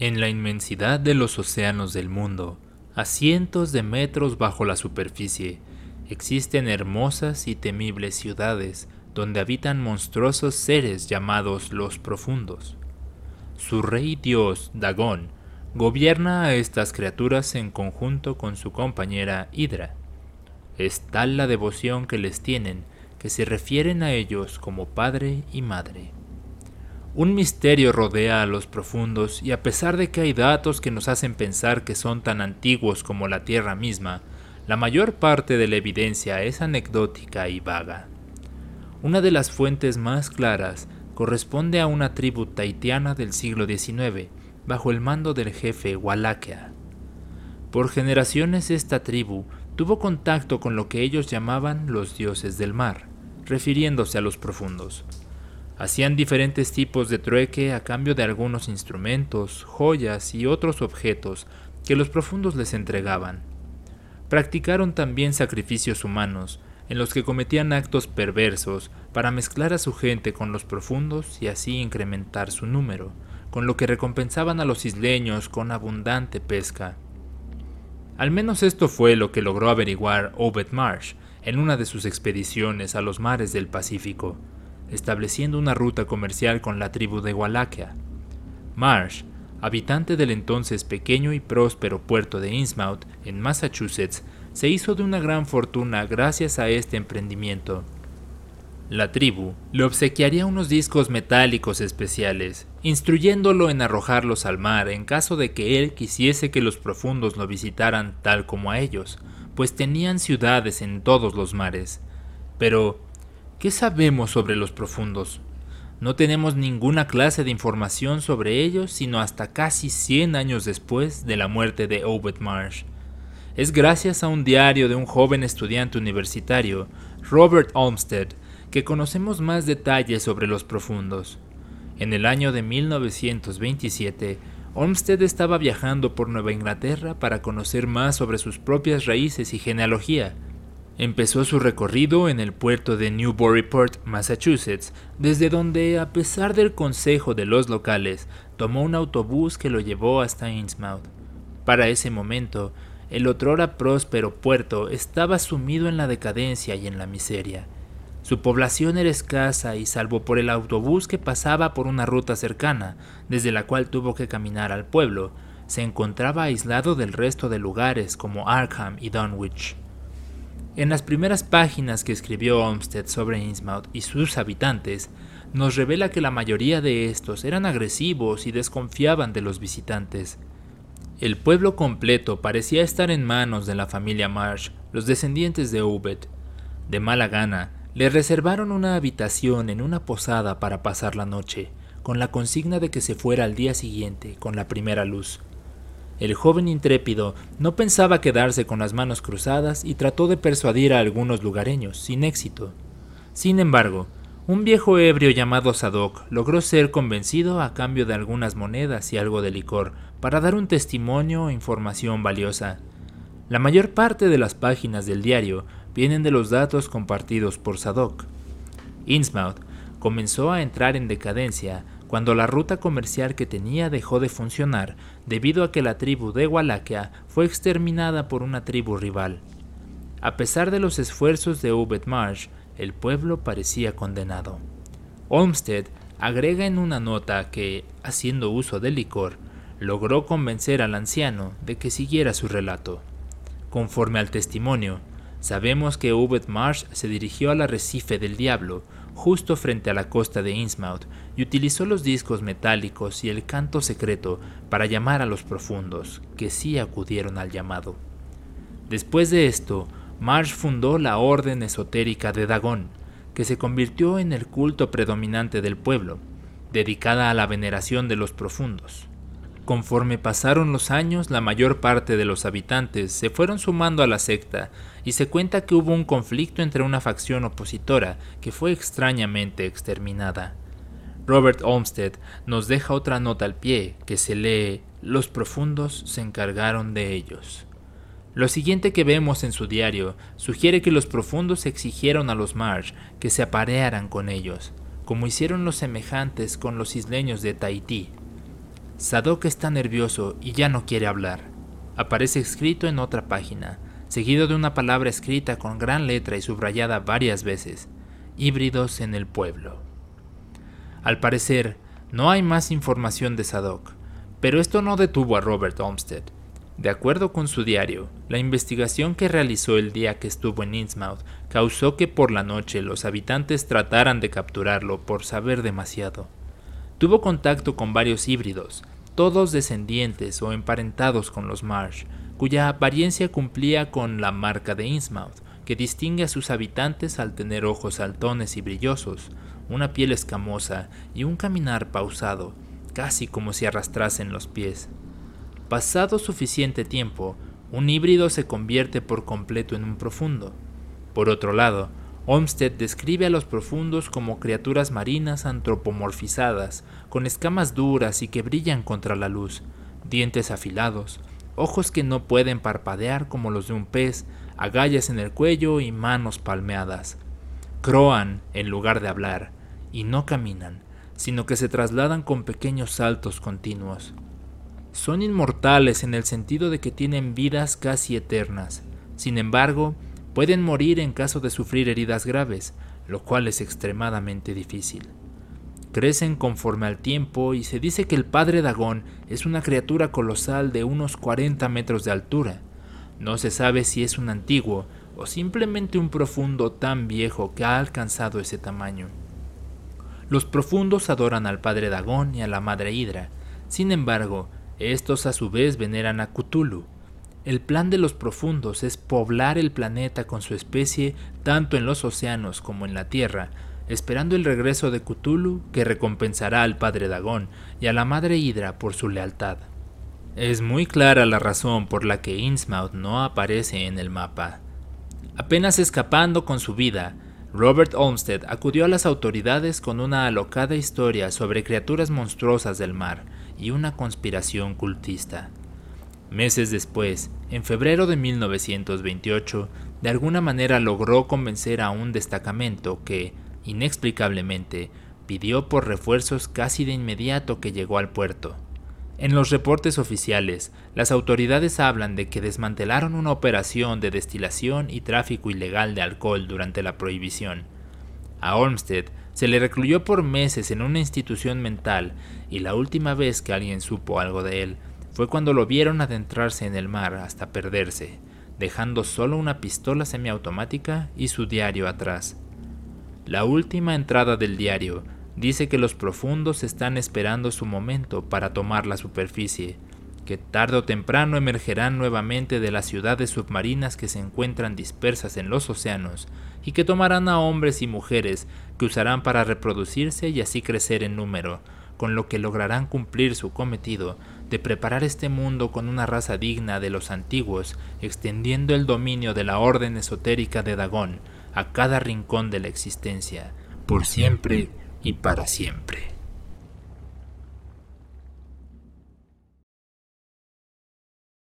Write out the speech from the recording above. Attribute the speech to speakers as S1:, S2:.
S1: En la inmensidad de los océanos del mundo, a cientos de metros bajo la superficie, existen hermosas y temibles ciudades donde habitan monstruosos seres llamados los profundos. Su rey dios, Dagón, gobierna a estas criaturas en conjunto con su compañera Hydra. Es tal la devoción que les tienen que se refieren a ellos como padre y madre. Un misterio rodea a los profundos y a pesar de que hay datos que nos hacen pensar que son tan antiguos como la Tierra misma, la mayor parte de la evidencia es anecdótica y vaga. Una de las fuentes más claras corresponde a una tribu taitiana del siglo XIX, bajo el mando del jefe Wallachia. Por generaciones esta tribu tuvo contacto con lo que ellos llamaban los dioses del mar, refiriéndose a los profundos. Hacían diferentes tipos de trueque a cambio de algunos instrumentos, joyas y otros objetos que los profundos les entregaban. Practicaron también sacrificios humanos, en los que cometían actos perversos para mezclar a su gente con los profundos y así incrementar su número, con lo que recompensaban a los isleños con abundante pesca. Al menos esto fue lo que logró averiguar Obed Marsh en una de sus expediciones a los mares del Pacífico estableciendo una ruta comercial con la tribu de Wallachia. Marsh, habitante del entonces pequeño y próspero puerto de Innsmouth, en Massachusetts, se hizo de una gran fortuna gracias a este emprendimiento. La tribu le obsequiaría unos discos metálicos especiales, instruyéndolo en arrojarlos al mar en caso de que él quisiese que los profundos lo visitaran tal como a ellos, pues tenían ciudades en todos los mares. Pero ¿Qué sabemos sobre los profundos? No tenemos ninguna clase de información sobre ellos sino hasta casi 100 años después de la muerte de Obed Marsh. Es gracias a un diario de un joven estudiante universitario, Robert Olmsted, que conocemos más detalles sobre los profundos. En el año de 1927, Olmsted estaba viajando por Nueva Inglaterra para conocer más sobre sus propias raíces y genealogía, Empezó su recorrido en el puerto de Newburyport, Massachusetts, desde donde, a pesar del consejo de los locales, tomó un autobús que lo llevó hasta Innsmouth. Para ese momento, el otrora próspero puerto estaba sumido en la decadencia y en la miseria. Su población era escasa y salvo por el autobús que pasaba por una ruta cercana, desde la cual tuvo que caminar al pueblo, se encontraba aislado del resto de lugares como Arkham y Dunwich. En las primeras páginas que escribió Olmsted sobre Innsmouth y sus habitantes, nos revela que la mayoría de estos eran agresivos y desconfiaban de los visitantes. El pueblo completo parecía estar en manos de la familia Marsh, los descendientes de Obed. De mala gana, le reservaron una habitación en una posada para pasar la noche, con la consigna de que se fuera al día siguiente con la primera luz. El joven intrépido no pensaba quedarse con las manos cruzadas y trató de persuadir a algunos lugareños, sin éxito. Sin embargo, un viejo ebrio llamado Sadok logró ser convencido a cambio de algunas monedas y algo de licor para dar un testimonio o información valiosa. La mayor parte de las páginas del diario vienen de los datos compartidos por Sadok. Innsmouth comenzó a entrar en decadencia cuando la ruta comercial que tenía dejó de funcionar debido a que la tribu de Wallachia fue exterminada por una tribu rival. A pesar de los esfuerzos de Obed Marsh, el pueblo parecía condenado. Olmsted agrega en una nota que, haciendo uso del licor, logró convencer al anciano de que siguiera su relato. Conforme al testimonio, sabemos que Obed Marsh se dirigió al arrecife del diablo, justo frente a la costa de Innsmouth, y utilizó los discos metálicos y el canto secreto para llamar a los profundos, que sí acudieron al llamado. Después de esto, Marsh fundó la Orden Esotérica de Dagón, que se convirtió en el culto predominante del pueblo, dedicada a la veneración de los profundos. Conforme pasaron los años, la mayor parte de los habitantes se fueron sumando a la secta y se cuenta que hubo un conflicto entre una facción opositora que fue extrañamente exterminada. Robert Olmsted nos deja otra nota al pie que se lee Los profundos se encargaron de ellos. Lo siguiente que vemos en su diario sugiere que los profundos exigieron a los Marsh que se aparearan con ellos, como hicieron los semejantes con los isleños de Tahití. Sadok está nervioso y ya no quiere hablar. Aparece escrito en otra página, seguido de una palabra escrita con gran letra y subrayada varias veces. Híbridos en el pueblo. Al parecer, no hay más información de Sadok, pero esto no detuvo a Robert Olmsted. De acuerdo con su diario, la investigación que realizó el día que estuvo en Innsmouth causó que por la noche los habitantes trataran de capturarlo por saber demasiado. Tuvo contacto con varios híbridos, todos descendientes o emparentados con los Marsh, cuya apariencia cumplía con la marca de Innsmouth, que distingue a sus habitantes al tener ojos saltones y brillosos, una piel escamosa y un caminar pausado, casi como si arrastrasen los pies. Pasado suficiente tiempo, un híbrido se convierte por completo en un profundo. Por otro lado, Olmsted describe a los profundos como criaturas marinas antropomorfizadas, con escamas duras y que brillan contra la luz, dientes afilados, ojos que no pueden parpadear como los de un pez, agallas en el cuello y manos palmeadas. Croan en lugar de hablar, y no caminan, sino que se trasladan con pequeños saltos continuos. Son inmortales en el sentido de que tienen vidas casi eternas. Sin embargo, pueden morir en caso de sufrir heridas graves, lo cual es extremadamente difícil. Crecen conforme al tiempo y se dice que el padre Dagón es una criatura colosal de unos 40 metros de altura. No se sabe si es un antiguo o simplemente un profundo tan viejo que ha alcanzado ese tamaño. Los profundos adoran al padre Dagón y a la madre Hidra. Sin embargo, estos a su vez veneran a Cthulhu. El plan de los profundos es poblar el planeta con su especie tanto en los océanos como en la Tierra, esperando el regreso de Cthulhu que recompensará al padre Dagón y a la madre Hidra por su lealtad. Es muy clara la razón por la que Innsmouth no aparece en el mapa. Apenas escapando con su vida, Robert Olmsted acudió a las autoridades con una alocada historia sobre criaturas monstruosas del mar, y una conspiración cultista. Meses después, en febrero de 1928, de alguna manera logró convencer a un destacamento que, inexplicablemente, pidió por refuerzos casi de inmediato que llegó al puerto. En los reportes oficiales, las autoridades hablan de que desmantelaron una operación de destilación y tráfico ilegal de alcohol durante la prohibición. A Olmsted se le recluyó por meses en una institución mental y la última vez que alguien supo algo de él fue cuando lo vieron adentrarse en el mar hasta perderse, dejando solo una pistola semiautomática y su diario atrás. La última entrada del diario dice que los profundos están esperando su momento para tomar la superficie, que tarde o temprano emergerán nuevamente de las ciudades submarinas que se encuentran dispersas en los océanos y que tomarán a hombres y mujeres que usarán para reproducirse y así crecer en número, con lo que lograrán cumplir su cometido de preparar este mundo con una raza digna de los antiguos, extendiendo el dominio de la orden esotérica de Dagón a cada rincón de la existencia, por siempre y para siempre.